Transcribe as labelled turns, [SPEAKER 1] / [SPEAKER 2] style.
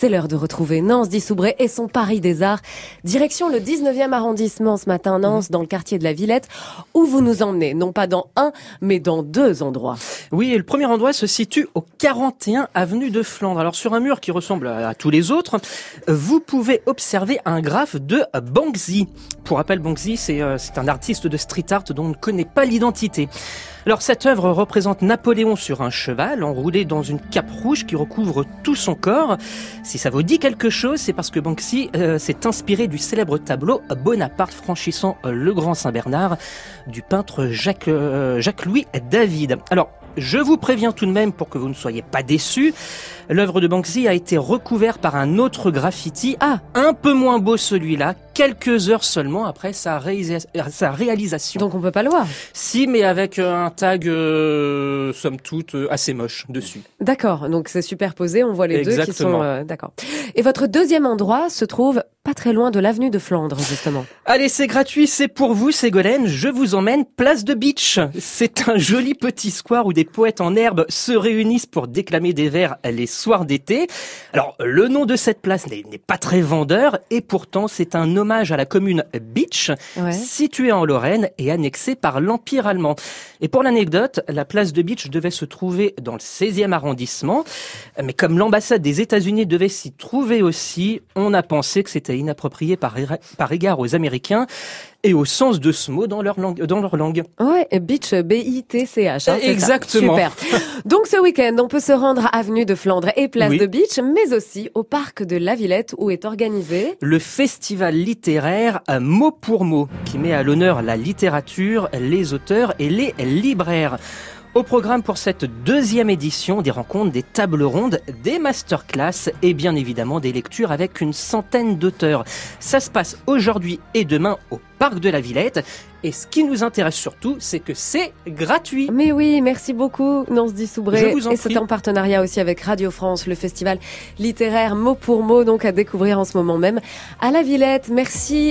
[SPEAKER 1] C'est l'heure de retrouver Nance Dissoubré et son Paris des Arts. Direction le 19e arrondissement ce matin, Nance, dans le quartier de la Villette, où vous nous emmenez, non pas dans un, mais dans deux endroits.
[SPEAKER 2] Oui, et le premier endroit se situe au 41 avenue de Flandre. Alors sur un mur qui ressemble à tous les autres, vous pouvez observer un graphe de Banksy. Pour rappel, Banksy, c'est euh, c'est un artiste de street art dont on ne connaît pas l'identité. Alors cette œuvre représente Napoléon sur un cheval, enroulé dans une cape rouge qui recouvre tout son corps. Si ça vous dit quelque chose, c'est parce que Banksy euh, s'est inspiré du célèbre tableau Bonaparte franchissant euh, le Grand Saint-Bernard du peintre Jacques, euh, Jacques-Louis David. Alors, je vous préviens tout de même pour que vous ne soyez pas déçus. L'œuvre de Banksy a été recouverte par un autre graffiti, ah, un peu moins beau celui-là, quelques heures seulement après sa, réalisa- sa réalisation.
[SPEAKER 1] Donc on peut pas le voir.
[SPEAKER 2] Si, mais avec euh, un tag, euh, somme toute, euh, assez moche dessus.
[SPEAKER 1] D'accord, donc c'est superposé, on voit les deux qui sont... euh, D'accord. Et votre deuxième endroit se trouve pas très loin de l'avenue de Flandre, justement.
[SPEAKER 2] Allez, c'est gratuit, c'est pour vous, Ségolène. Je vous emmène place de Beach. C'est un joli petit square où des poètes en herbe se réunissent pour déclamer des vers les soirs d'été. Alors, le nom de cette place n'est n'est pas très vendeur et pourtant c'est un hommage à la commune Beach,
[SPEAKER 1] Ouais.
[SPEAKER 2] située en Lorraine et annexée par l'Empire allemand. Et pour l'anecdote, la place de Beach devait se trouver dans le 16e arrondissement, mais comme l'ambassade des États-Unis devait s'y trouver aussi, on a pensé que c'était inapproprié par, par égard aux Américains et au sens de ce mot dans leur langue. Dans leur langue.
[SPEAKER 1] Ouais, Beach, B-I-T-C-H. hein, ça.
[SPEAKER 2] Exactement.
[SPEAKER 1] Super. Donc ce week-end, on peut se rendre à Avenue de Flandre et Place
[SPEAKER 2] Oui.
[SPEAKER 1] de Beach, mais aussi au Parc de la Villette où est organisé...
[SPEAKER 2] Le festival littéraire mot pour mot, qui met à l'honneur la littérature, les auteurs et les libraires. Au programme pour cette deuxième édition, des rencontres, des tables rondes, des masterclass et bien évidemment des lectures avec une centaine d'auteurs. Ça se passe aujourd'hui et demain au Parc de la Villette. Et ce qui nous intéresse surtout, c'est que c'est gratuit.
[SPEAKER 1] Mais oui, merci beaucoup, Nance Dissoubré.
[SPEAKER 2] Je vous en
[SPEAKER 1] et c'est en partenariat aussi avec Radio France, le festival littéraire mot pour mot, donc à découvrir en ce moment même à la Villette. Merci.